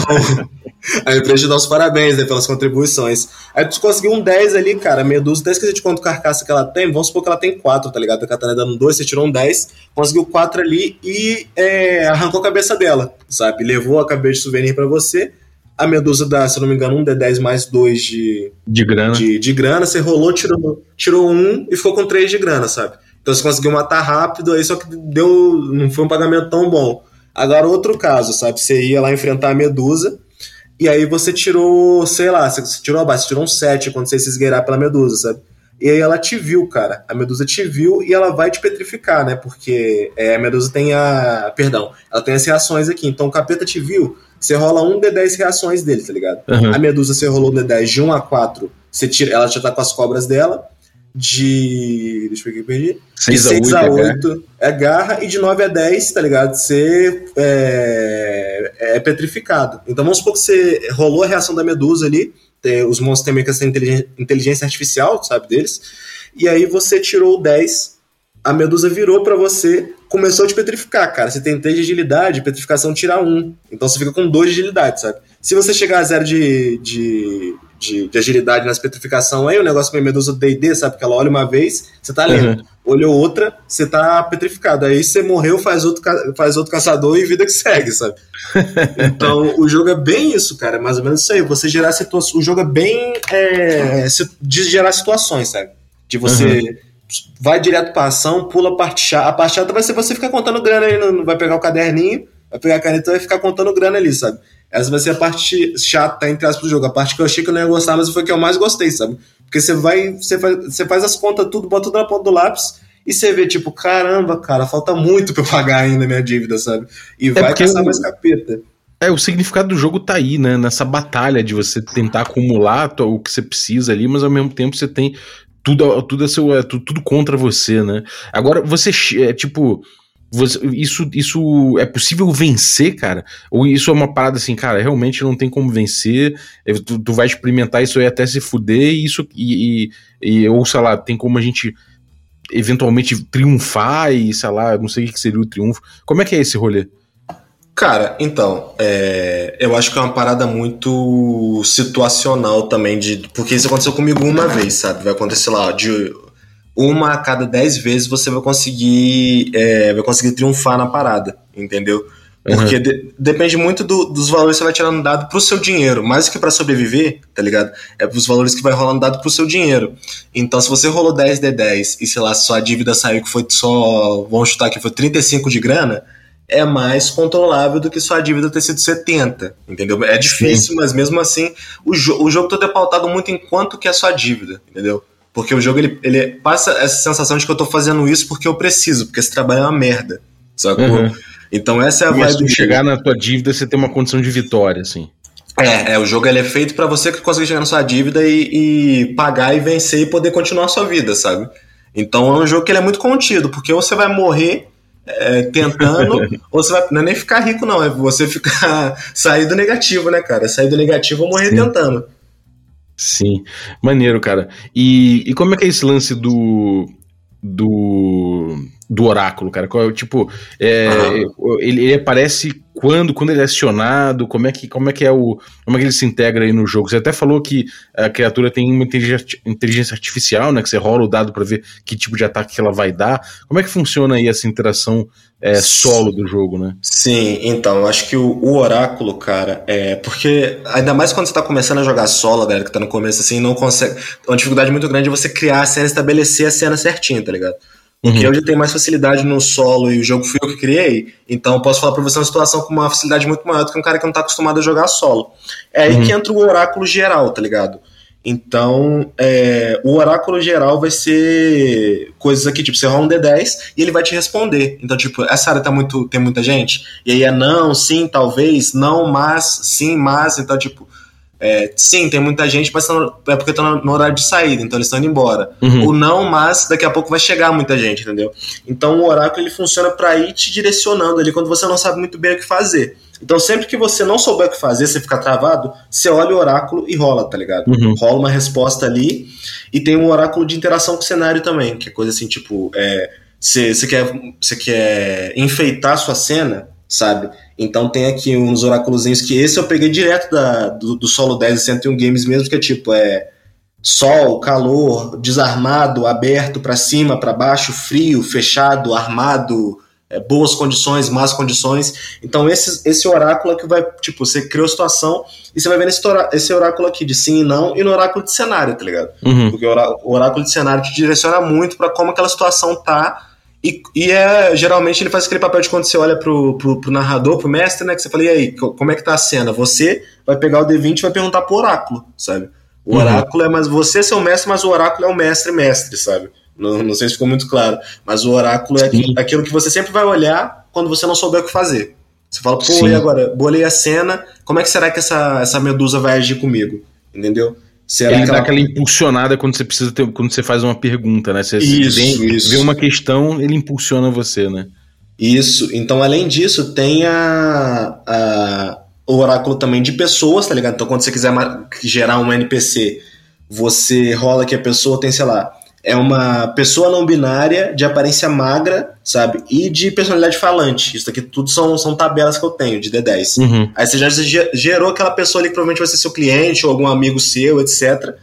a empresa te dá os parabéns né, pelas contribuições. Aí tu conseguiu um 10 ali, cara, medusa, até esqueci de quanto carcaça que ela tem, vamos supor que ela tem 4, tá ligado? A Katana dando 2, você tirou um 10, conseguiu 4 ali e é, arrancou a cabeça dela, sabe? Levou a cabeça de souvenir para você, a Medusa dá, se eu não me engano, um D10 mais 2 de, de grana. De, de grana, você rolou, tirou, tirou um e ficou com 3 de grana, sabe? Então você conseguiu matar rápido, aí só que deu. não foi um pagamento tão bom. Agora, outro caso, sabe? Você ia lá enfrentar a Medusa, e aí você tirou, sei lá, você tirou a base, você tirou um 7 quando você se esgueirar pela Medusa, sabe? E aí ela te viu, cara. A Medusa te viu e ela vai te petrificar, né? Porque é, a Medusa tem a. Perdão, ela tem as reações aqui. Então o capeta te viu, você rola um D10 reações dele, tá ligado? Uhum. A Medusa você rolou um D10 de 1 a 4, você tira, ela já tá com as cobras dela. De. Deixa eu ver aqui, perdi. 6 de 6 a 8, a 8 é, garra, e de 9 a 10, tá ligado? Você é, é petrificado. Então vamos supor que você rolou a reação da Medusa ali os monstros têm meio que essa inteligência artificial, sabe, deles. E aí você tirou o 10 a medusa virou para você, começou a te petrificar, cara. Você tem 3 de agilidade, petrificação tira 1. Então você fica com 2 de agilidade, sabe? Se você chegar a 0 de, de, de, de, agilidade nas petrificação aí, o negócio a medusa D&D, sabe? Porque ela olha uma vez, você tá lento. Uhum. Olhou outra, você tá petrificado. Aí você morreu, faz outro, faz outro caçador e vida que segue, sabe? então o jogo é bem isso, cara. É mais ou menos isso aí. Você gerar situações. O jogo é bem. É, de gerar situações, sabe? De você. Uhum vai direto pra ação, pula a parte chata. A parte chata vai ser você ficar contando grana aí, não vai pegar o caderninho, vai pegar a caneta e vai ficar contando grana ali, sabe? Essa vai ser a parte chata, entre aspas, do jogo. A parte que eu achei que eu não ia gostar, mas foi a que eu mais gostei, sabe? Porque você vai, você faz, você faz as contas tudo, bota tudo na ponta do lápis e você vê, tipo, caramba, cara, falta muito pra eu pagar ainda minha dívida, sabe? E é vai caçar mais capeta. É, o significado do jogo tá aí, né? Nessa batalha de você tentar acumular o que você precisa ali, mas ao mesmo tempo você tem tudo, tudo, é seu, é, tudo, tudo contra você, né? Agora, você, é, tipo, você, isso, isso é possível vencer, cara? Ou isso é uma parada assim, cara, realmente não tem como vencer, é, tu, tu vai experimentar isso aí até se fuder, isso, e, e, e, ou sei lá, tem como a gente eventualmente triunfar e sei lá, não sei o que seria o triunfo. Como é que é esse rolê? Cara, então, é, eu acho que é uma parada muito situacional também, de, porque isso aconteceu comigo uma vez, sabe? Vai acontecer lá, de uma a cada dez vezes você vai conseguir, é, vai conseguir triunfar na parada, entendeu? Porque uhum. de, depende muito do, dos valores que você vai tirando dado pro seu dinheiro, mais do que para sobreviver, tá ligado? É os valores que vai rolando dado pro seu dinheiro. Então, se você rolou 10 de 10 e sei lá, sua dívida saiu que foi só, vamos chutar que foi 35 de grana, é mais controlável do que sua dívida ter sido 70, entendeu? É difícil, Sim. mas mesmo assim, o, jo o jogo todo é pautado muito em quanto que é sua dívida, entendeu? Porque o jogo, ele, ele passa essa sensação de que eu tô fazendo isso porque eu preciso, porque esse trabalho é uma merda, sacou? Uhum. Então essa é a vibe... Se chegar na tua dívida, você tem uma condição de vitória, assim. É, é o jogo ele é feito para você que conseguir chegar na sua dívida e, e, pagar e vencer e poder continuar a sua vida, sabe? Então é um jogo que ele é muito contido, porque você vai morrer é, tentando, ou você vai não é nem ficar rico, não, é você ficar sair do negativo, né, cara? Sair do negativo ou morrer Sim. tentando. Sim, maneiro, cara. E, e como é que é esse lance do. do. do oráculo, cara? Qual, tipo, é, uhum. ele, ele aparece quando, quando ele é acionado, como é que, como é, que é o. Como é que ele se integra aí no jogo? Você até falou que a criatura tem uma inteligência artificial, né? Que você rola o dado para ver que tipo de ataque que ela vai dar. Como é que funciona aí essa interação é, solo do jogo, né? Sim, então, eu acho que o, o, oráculo, cara, é. Porque, ainda mais quando você tá começando a jogar solo, galera, que tá no começo assim, não consegue. Uma dificuldade muito grande é você criar a cena, estabelecer a cena certinha, tá ligado? Porque uhum. eu já tenho mais facilidade no solo e o jogo fui eu que criei, então eu posso falar pra você uma situação com uma facilidade muito maior do que um cara que não tá acostumado a jogar solo. É aí uhum. que entra o oráculo geral, tá ligado? Então, é, o oráculo geral vai ser coisas aqui, tipo, você rola um D10 e ele vai te responder. Então, tipo, essa área tá muito, tem muita gente? E aí é não, sim, talvez, não, mas, sim, mas. Então, tipo, é, sim, tem muita gente, mas é porque estão no horário de saída, então eles estão indo embora. Uhum. Ou não, mas daqui a pouco vai chegar muita gente, entendeu? Então o oráculo ele funciona para ir te direcionando ali quando você não sabe muito bem o que fazer. Então sempre que você não souber o que fazer, você ficar travado, você olha o oráculo e rola, tá ligado? Uhum. Rola uma resposta ali e tem um oráculo de interação com o cenário também, que é coisa assim, tipo, é, você, quer, quer enfeitar sua cena, sabe? Então tem aqui uns oráculozinhos que esse eu peguei direto da, do, do solo 10 e 101 games mesmo, que é tipo, é sol, calor, desarmado, aberto para cima, para baixo, frio, fechado, armado, é, boas condições, más condições. Então esse, esse oráculo é que vai, tipo, você criou a situação e você vai ver nesse esse oráculo aqui de sim e não e no oráculo de cenário, tá ligado? Uhum. Porque o oráculo de cenário te direciona muito para como aquela situação tá e, e, é, geralmente ele faz aquele papel de quando você olha pro, pro, pro, narrador, pro mestre, né? Que você fala, e aí, como é que tá a cena? Você vai pegar o D20 e vai perguntar pro oráculo, sabe? O uhum. oráculo é, mas você é seu mestre, mas o oráculo é o mestre-mestre, sabe? Não, não sei se ficou muito claro. Mas o oráculo é Sim. aquilo que você sempre vai olhar quando você não souber o que fazer. Você fala, pô, Sim. e agora? Bolei a cena, como é que será que essa, essa medusa vai agir comigo? Entendeu? Será ele dá ela... aquela impulsionada quando você precisa ter, quando você faz uma pergunta, né? Você isso, vem, isso. vê uma questão, ele impulsiona você, né? Isso. Então, além disso, tem a, a, o oráculo também de pessoas, tá ligado? Então, quando você quiser gerar um NPC, você rola que a pessoa tem, sei lá, é uma pessoa não binária, de aparência magra, sabe? E de personalidade falante. Isso aqui tudo são, são tabelas que eu tenho de D10. Uhum. Aí você já gerou aquela pessoa ali que provavelmente vai ser seu cliente ou algum amigo seu, etc.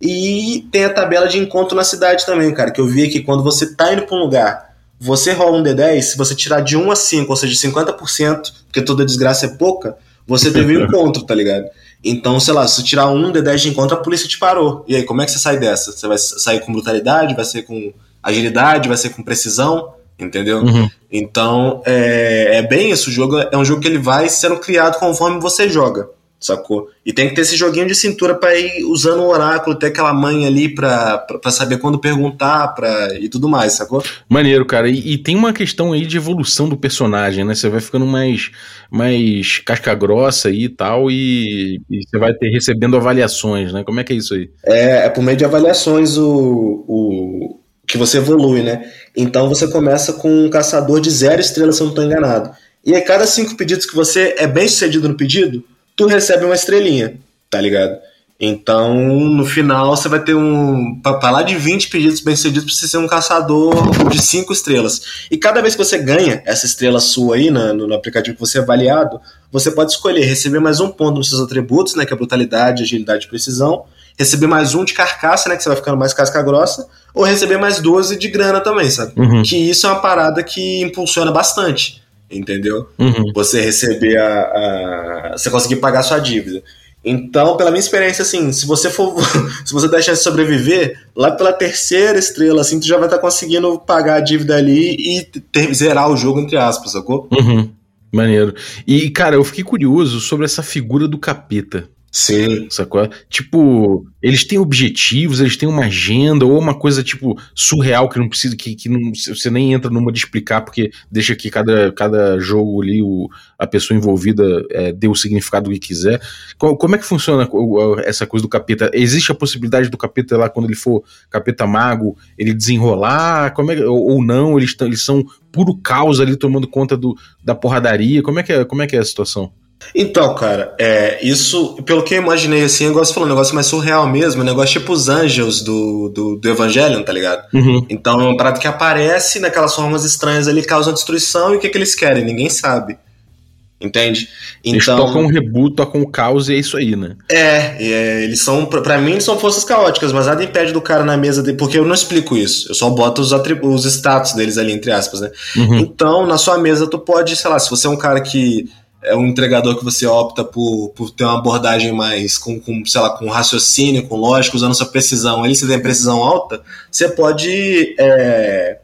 E tem a tabela de encontro na cidade também, cara, que eu vi que quando você tá indo pra um lugar, você rola um D10, se você tirar de 1 a 5, ou seja, 50%, porque toda desgraça é pouca, você teve um encontro, tá ligado? Então, sei lá, se você tirar um D10 de encontro, a polícia te parou. E aí, como é que você sai dessa? Você vai sair com brutalidade, vai ser com agilidade, vai ser com precisão, entendeu? Uhum. Então, é, é bem isso. O jogo é um jogo que ele vai sendo criado conforme você joga, sacou? E tem que ter esse joguinho de cintura para ir usando o oráculo, ter aquela mãe ali pra, pra, pra, saber quando perguntar pra, e tudo mais, sacou? Maneiro, cara. E, e, tem uma questão aí de evolução do personagem, né? Você vai ficando mais, mais casca grossa aí e tal, e, e você vai ter recebendo avaliações, né? Como é que é isso aí? É, é por meio de avaliações o, o que você evolui, né? Então você começa com um caçador de zero estrelas, se eu não estou enganado. E a cada cinco pedidos que você é bem sucedido no pedido, tu recebe uma estrelinha, tá ligado? Então, no final, você vai ter um. Pra lá de 20 pedidos bem-sucedidos, você ser um caçador de 5 estrelas. E cada vez que você ganha essa estrela sua aí no, no, aplicativo que você é avaliado, você pode escolher receber mais um ponto nos seus atributos, né? Que é brutalidade, agilidade e precisão. Receber mais um de carcaça, né? Que você vai ficando mais casca grossa. Ou receber mais 12 de grana também, sabe? Uhum. Que isso é uma parada que impulsiona bastante entendeu? Uhum. Você receber a, a, Você conseguir pagar sua dívida. Então, pela minha experiência, assim, se você for. se você der chance de sobreviver, lá pela terceira estrela, assim, tu já vai estar tá conseguindo pagar a dívida ali e ter, zerar o jogo, entre aspas, sacou? Uhum. Maneiro. E, cara, eu fiquei curioso sobre essa figura do capeta. Sim. Sacou? Tipo, eles têm objetivos, eles têm uma agenda, ou uma coisa, tipo, surreal que não precisa, que, que não, você nem entra numa de explicar, porque deixa que cada, cada jogo ali, o, a pessoa envolvida é, dê o significado que quiser. Como, como é que funciona essa coisa do capeta? Existe a possibilidade do capeta lá, quando ele for capeta mago, ele desenrolar? Como é, ou, ou não? Eles, eles são puro caos ali tomando conta do, da porradaria? Como é, que é, como é que é a situação? Então, cara, é, isso, pelo que eu imaginei assim, eu gosto de falar um negócio mais surreal mesmo, um negócio tipo os anjos do, do, do Evangelion, tá ligado? Uhum. Então é um prato que aparece naquelas formas estranhas ali, causam destruição e o que, que eles querem? Ninguém sabe. Entende? Então, eles tocam um rebuto, tocam o caos e é isso aí, né? É, é eles são, para mim, eles são forças caóticas, mas nada impede do cara na mesa de, porque eu não explico isso. Eu só boto os, os status deles ali, entre aspas, né? Uhum. Então, na sua mesa, tu pode, sei lá, se você é um cara que é um entregador que você opta por, por ter uma abordagem mais com, com, sei lá, com raciocínio, com lógica, usando sua precisão. Ali você tem precisão alta, você pode é,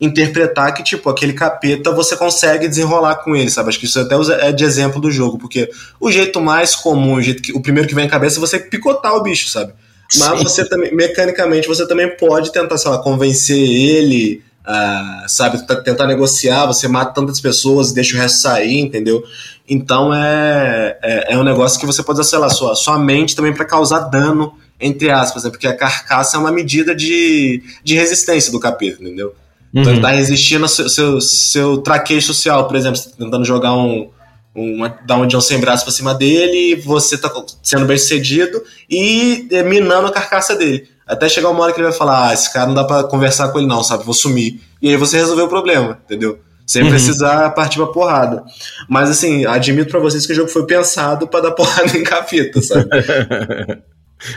interpretar que, tipo, aquele capeta você consegue desenrolar com ele, sabe? Acho que isso até é de exemplo do jogo, porque o jeito mais comum, o, jeito que, o primeiro que vem à cabeça é você picotar o bicho, sabe? Mas Sim. você também, mecanicamente, você também pode tentar, sei lá, convencer ele Uh, sabe, tentar negociar, você mata tantas pessoas e deixa o resto sair, entendeu? Então é, é, é um negócio que você pode usar, sei lá, sua, sua mente também para causar dano, entre aspas, né? porque a carcaça é uma medida de, de resistência do capeta, entendeu? Então, uhum. Ele tá resistindo ao seu, seu, seu traqueio social, por exemplo, você tá tentando jogar um, uma, dar um John sem braço pra cima dele, você tá sendo bem sucedido e é, minando a carcaça dele. Até chegar uma hora que ele vai falar: ah, esse cara não dá pra conversar com ele, não, sabe? Vou sumir. E aí você resolveu o problema, entendeu? Sem uhum. precisar partir pra porrada. Mas assim, admito para vocês que o jogo foi pensado para dar porrada em capeta, sabe?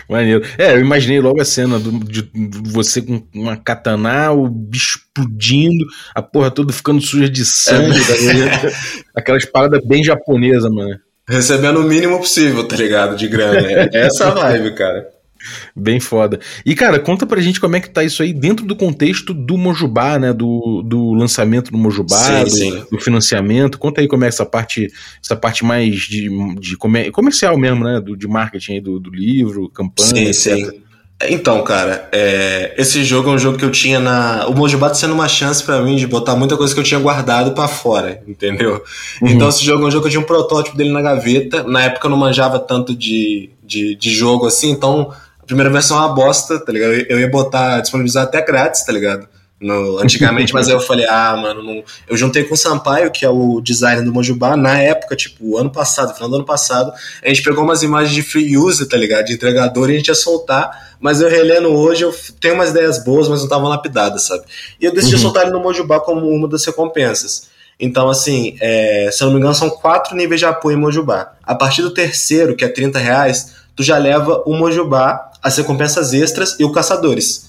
Maneiro. É, eu imaginei logo a cena do, de, de você com uma katana, o bicho explodindo, a porra toda ficando suja de sangue. É. Aquelas paradas bem japonesas, mano. Recebendo o mínimo possível, tá ligado? De grana. É essa vibe, cara. Bem foda. E, cara, conta pra gente como é que tá isso aí dentro do contexto do Mojubá, né? Do, do lançamento do Mojubá, sim, do, sim. do, financiamento. Conta aí como é essa parte, essa parte mais de, de comer, comercial mesmo, né? Do, de marketing aí do, do livro, campanha, sim, etc. Sim. Então, cara, é, esse jogo é um jogo que eu tinha na. O Mojubá tá sendo uma chance para mim de botar muita coisa que eu tinha guardado para fora, entendeu? Uhum. Então, esse jogo é um jogo que eu tinha um protótipo dele na gaveta. Na época eu não manjava tanto de, de, de jogo assim, então primeira versão é uma bosta, tá ligado? Eu ia botar, disponibilizar até grátis, tá ligado? No, antigamente, mas aí eu falei, ah, mano, não... eu juntei com o Sampaio, que é o designer do Mojubá, na época, tipo, ano passado, final do ano passado, a gente pegou umas imagens de free use, tá ligado? De entregador e a gente ia soltar, mas eu relendo hoje, eu tenho umas ideias boas, mas não estavam lapidadas, sabe? E eu decidi uhum. soltar ele no Mojubá como uma das recompensas. Então, assim, é, se eu não me engano, são quatro níveis de apoio em Mojubá. A partir do terceiro, que é 30 reais, tu já leva o Mojubá, as recompensas extras e o Caçadores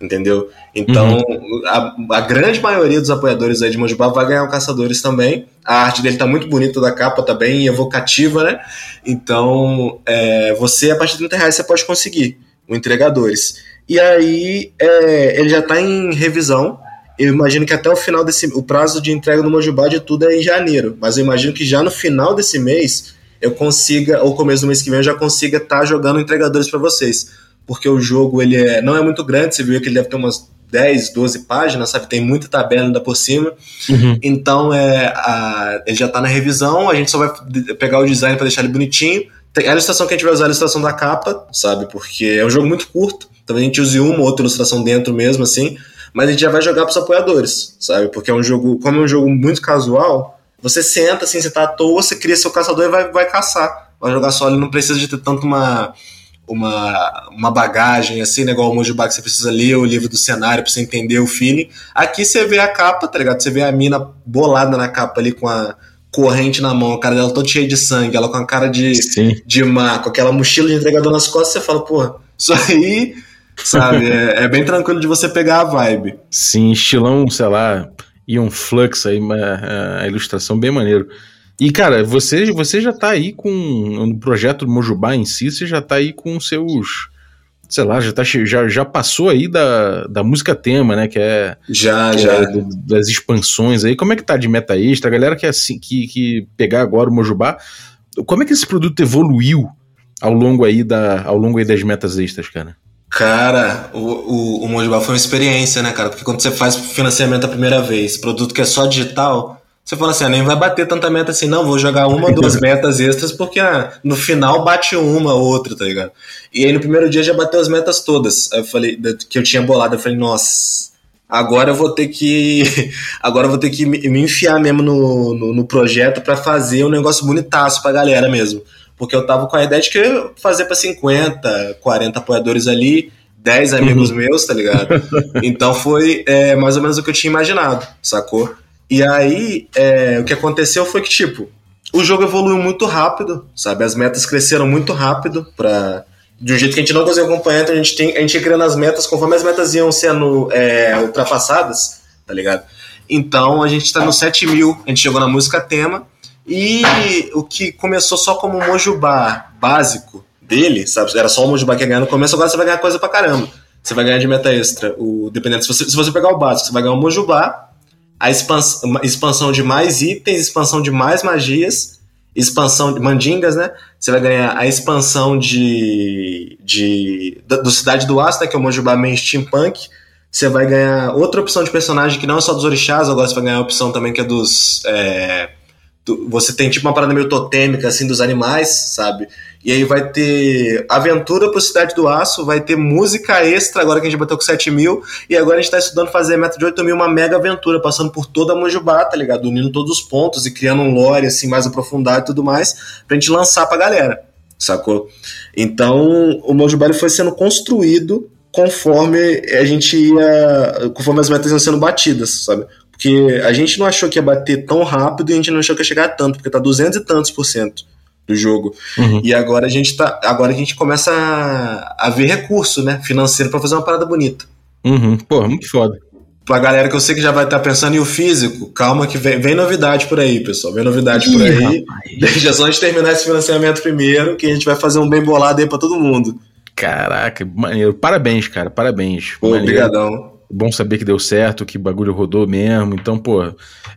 entendeu? Então, uhum. a, a, grande maioria dos apoiadores aí de Mojubá vai ganhar o Caçadores também. A arte dele tá muito bonita, da capa tá bem evocativa, né? Então, é, você, a partir de 30 reais, você pode conseguir o Entregadores. E aí, é, ele já tá em revisão. Eu imagino que até o final desse... O prazo de entrega no Mojubá de tudo é em janeiro. Mas eu imagino que já no final desse mês, eu consiga, ou começo do mês que vem, eu já consiga estar tá jogando Entregadores para vocês porque o jogo ele é, não é muito grande, você viu que ele deve ter umas 10, 12 páginas, sabe? Tem muita tabela ainda por cima. Uhum. Então, é, a, ele já está na revisão, a gente só vai pegar o design para deixar ele bonitinho. A ilustração que a gente vai usar é a ilustração da capa, sabe? Porque é um jogo muito curto, talvez a gente use uma ou outra ilustração dentro mesmo, assim. Mas a gente já vai jogar para os apoiadores, sabe? Porque é um jogo, como é um jogo muito casual, você senta assim, você tá à toa, você cria seu caçador e vai, vai caçar. Vai jogar só, ele não precisa de ter tanto uma uma, uma bagagem, assim, né? Igual o Mojubá que você precisa ler o livro do cenário pra você entender o feeling. Aqui você vê a capa, tá ligado? Você vê a mina bolada na capa ali com a corrente na mão, a cara dela toda cheia de sangue, ela com a cara de, de má, com aquela mochila de entregador nas costas, você fala, pô, isso aí, sabe, é, é, bem tranquilo de você pegar a vibe. Sim, estilão, sei lá, e um flux aí, uma, a ilustração bem maneiro. E, cara, você, você já tá aí com. No projeto do Mojubá em si, você já tá aí com seus. Sei lá, já, tá, já, já passou aí da, da música tema, né? Que é. Já, que já. É das expansões aí. Como é que tá de meta extra? A galera que, assim, que, que pegar agora o Mojubá. Como é que esse produto evoluiu ao longo aí, da, ao longo aí das metas extras, cara? Cara, o, o, o Mojubá foi uma experiência, né, cara? Porque quando você faz financiamento a primeira vez, produto que é só digital, você fala assim, ah, nem vai bater tanta meta assim, não, vou jogar uma, duas metas extras, porque ah, no final bate uma, outra, tá ligado? E aí no primeiro dia já bateu as metas todas. Aí eu falei, que eu tinha bolado, eu falei, nossa, agora eu vou ter que. Agora eu vou ter que me enfiar mesmo no, no, no projeto para fazer um negócio bonitaço pra galera mesmo. Porque eu tava com a ideia de que eu fazer pra 50, 40 apoiadores ali, 10 amigos uhum. meus, tá ligado? Então foi é, mais ou menos o que eu tinha imaginado, sacou? E aí, é, o que aconteceu foi que, tipo, o jogo evoluiu muito rápido, sabe? As metas cresceram muito rápido para de um jeito que a gente não conseguiu acompanhar, então a gente, tem, a gente ia criando as metas conforme as metas iam sendo é, ultrapassadas, tá ligado? Então a gente tá no 7 mil, a gente chegou na música tema, e o que começou só como um Mojubá básico dele, sabe? Era só o Mojubá que ia ganhar no começo, agora você vai ganhar coisa pra caramba. Você vai ganhar de meta extra. O, dependendo, se você, se você pegar o básico, você vai ganhar o Mojubá, a expansão, expansão de mais itens, expansão de mais magias, expansão de mandingas, né? Você vai ganhar a expansão de, de do Cidade do Aço, né? que é o Mojubá main steampunk. Você vai ganhar outra opção de personagem que não é só dos orixás, agora você vai ganhar a opção também que é dos é, você tem tipo uma parada meio totêmica assim dos animais, sabe? E aí vai ter aventura pro Cidade do Aço, vai ter música extra, agora que a gente bateu com 7 mil, e agora a gente tá estudando fazer meta de 8 mil, uma mega aventura, passando por toda a Mojubá, tá ligado? Unindo todos os pontos e criando um lore assim mais aprofundado e tudo mais, pra gente lançar pra galera, sacou? Então o Mojubá foi sendo construído conforme a gente ia. conforme as metas iam sendo batidas, sabe? Porque a gente não achou que ia bater tão rápido e a gente não achou que ia chegar a tanto, porque tá 200 e tantos por cento do jogo. Uhum. E agora a gente tá. Agora a gente começa a, a ver recurso, né? Financeiro para fazer uma parada bonita. Uhum. Pô, muito foda. Pra galera que eu sei que já vai estar tá pensando em o físico, calma que vem, vem novidade por aí, pessoal. Vem novidade Ih, por aí. Deixa só a gente terminar esse financiamento primeiro, que a gente vai fazer um bem bolado aí pra todo mundo. Caraca, maneiro. Parabéns, cara. Parabéns. Pô, obrigadão bom saber que deu certo, que bagulho rodou mesmo. Então, pô,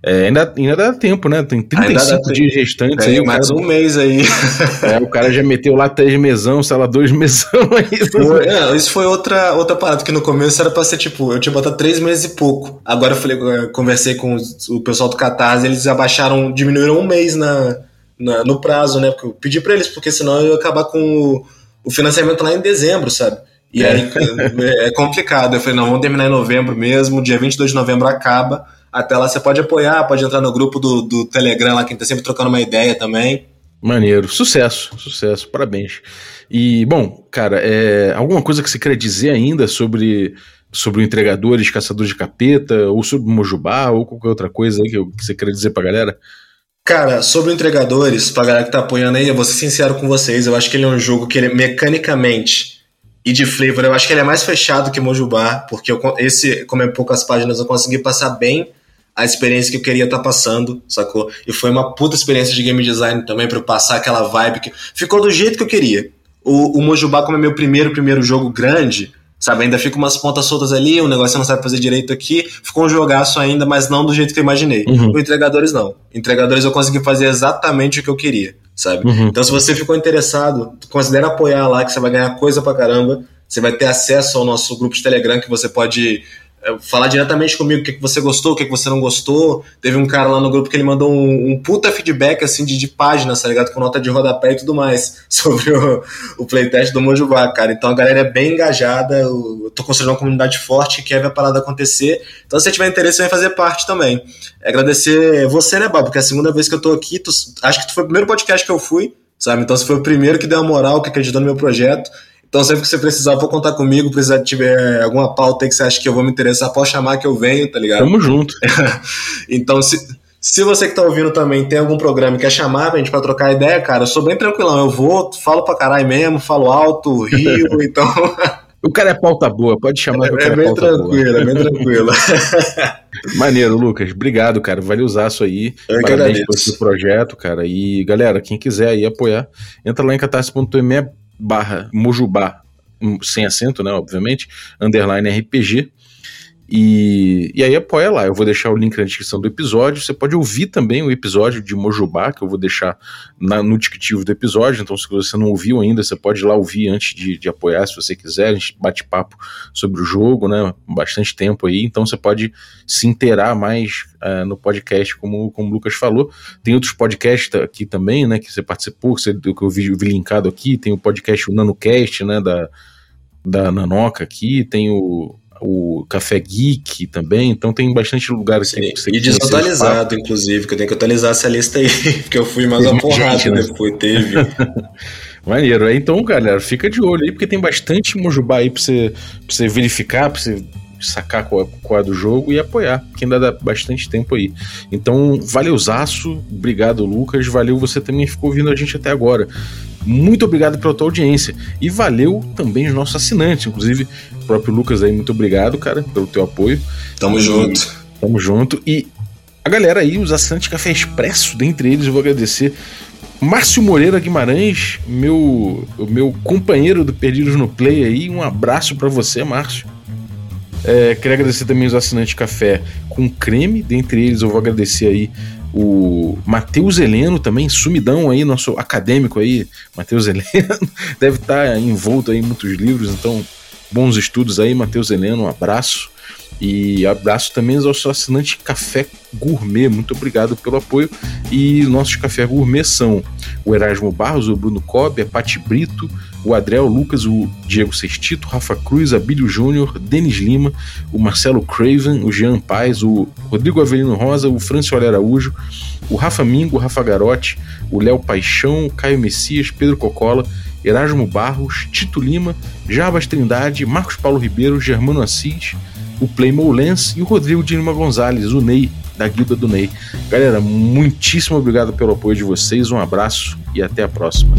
é, ainda, ainda dá tempo, né? Tem 35 dias restantes aí. Mais cara, um mês aí. É, o cara já meteu lá três mesão, sei lá, dois mesão aí. Foi, isso foi outra, outra parada, que no começo era pra ser tipo, eu tinha botado três meses e pouco. Agora eu falei, eu conversei com o pessoal do Catarse, eles abaixaram, diminuíram um mês na, na no prazo, né? Porque eu pedi pra eles, porque senão eu ia acabar com o, o financiamento lá em dezembro, sabe? E é. aí é complicado. Eu falei, não, vamos terminar em novembro mesmo, dia 22 de novembro acaba. Até lá você pode apoiar, pode entrar no grupo do, do Telegram lá, que a gente tá sempre trocando uma ideia também. Maneiro, sucesso, sucesso, parabéns. E, bom, cara, é, alguma coisa que você queria dizer ainda sobre, sobre o Entregadores, Caçadores de Capeta, ou sobre o Mojubá, ou qualquer outra coisa aí que, que você queria dizer pra galera? Cara, sobre o Entregadores, pra galera que tá apoiando aí, eu vou ser sincero com vocês, eu acho que ele é um jogo que ele, mecanicamente e de flavor, eu acho que ele é mais fechado que Mojubá, porque eu, esse, como é poucas páginas, eu consegui passar bem a experiência que eu queria estar tá passando, sacou? E foi uma puta experiência de game design também, para passar aquela vibe que ficou do jeito que eu queria. O, o Mojubá, como é meu primeiro, primeiro jogo grande, Sabe, ainda fica umas pontas soltas ali, o negócio não sabe fazer direito aqui. Ficou um jogaço ainda, mas não do jeito que eu imaginei. Uhum. O Entregadores não. Entregadores eu consegui fazer exatamente o que eu queria, sabe? Uhum. Então se você ficou interessado, considere apoiar lá, que você vai ganhar coisa pra caramba. Você vai ter acesso ao nosso grupo de Telegram que você pode falar diretamente comigo o que, que você gostou, o que, que você não gostou. Teve um cara lá no grupo que ele mandou um, um puta feedback assim de, de página, tá ligado? Com nota de rodapé e tudo mais sobre o, o playtest do Mojubá, cara. Então a galera é bem engajada, eu tô construindo uma comunidade forte que quer ver a parada acontecer. Então se você tiver interesse, vem fazer parte também. É agradecer você, né, Bob? Porque é a segunda vez que eu tô aqui, tu, acho que tu foi o primeiro podcast que eu fui, sabe? Então você foi o primeiro que deu a moral, que acreditou no meu projeto. Então, sempre que você precisar, pode contar comigo. Precisar tiver alguma pauta aí que você acha que eu vou me interessar, pode chamar que eu venho, tá ligado? Tamo junto. então, se, se você que tá ouvindo também tem algum programa e quer chamar a gente pra trocar ideia, cara, eu sou bem tranquilão. Eu vou, falo pra caralho mesmo, falo alto, rio, então. O cara é pauta boa, pode chamar é, que o cara é, bem tranquilo, é bem tranquilo. Maneiro, Lucas. Obrigado, cara. Vale usar isso aí. Eu Parabéns pelo seu projeto, cara. E, galera, quem quiser aí apoiar, entra lá em catarse.me barra Mojubá, sem acento, né, obviamente, underline RPG, e, e aí apoia lá. Eu vou deixar o link na descrição do episódio. Você pode ouvir também o episódio de Mojubá, que eu vou deixar na, no descritivo do episódio. Então, se você não ouviu ainda, você pode ir lá ouvir antes de, de apoiar, se você quiser. A gente bate papo sobre o jogo, né? Bastante tempo aí. Então, você pode se inteirar mais uh, no podcast, como, como o Lucas falou. Tem outros podcasts aqui também, né? Que você participou, que, você, que eu vi, vi linkado aqui. Tem o podcast o NanoCast, né? Da, da Nanoca aqui. Tem o o Café Geek também, então tem bastante lugares que você E desatualizado, inclusive, que eu tenho que atualizar essa lista aí, porque eu fui mais uma porrada gente, né? depois, teve. Maneiro. Então, galera, fica de olho aí, porque tem bastante Mojubá aí pra você, pra você verificar, pra você sacar qual, qual é do jogo e apoiar, que ainda dá bastante tempo aí. Então, valeuzaço, obrigado Lucas, valeu você também ficou ouvindo a gente até agora. Muito obrigado pela tua audiência e valeu também os nossos assinantes, inclusive próprio Lucas aí, muito obrigado, cara, pelo teu apoio. Tamo e, junto. Tamo junto e a galera aí, os assinantes Café Expresso, dentre eles eu vou agradecer Márcio Moreira Guimarães, meu, meu companheiro do Perdidos no Play aí, um abraço para você, Márcio. É, queria agradecer também os assinantes café com creme, dentre eles eu vou agradecer aí o Matheus Heleno também, sumidão aí, nosso acadêmico aí, Matheus Heleno, deve estar envolto aí em muitos livros, então bons estudos aí, Matheus Heleno, um abraço. E abraço também ao nosso assinante Café Gourmet, muito obrigado pelo apoio. E nossos Café Gourmet são o Erasmo Barros, o Bruno Cobb, a Pati Brito, o Adriel Lucas, o Diego Sextito, Rafa Cruz, Abílio Júnior, Denis Lima, o Marcelo Craven, o Jean Paz, o Rodrigo Avelino Rosa, o Francisco Araújo, o Rafa Mingo, o Rafa Garotti, o Léo Paixão, o Caio Messias, Pedro Cocola, Erasmo Barros, Tito Lima, Jarbas Trindade, Marcos Paulo Ribeiro, Germano Assis, o Playmo Lens e o Rodrigo de Gonzalez, o Ney, da Guilda do Ney. Galera, muitíssimo obrigado pelo apoio de vocês, um abraço e até a próxima.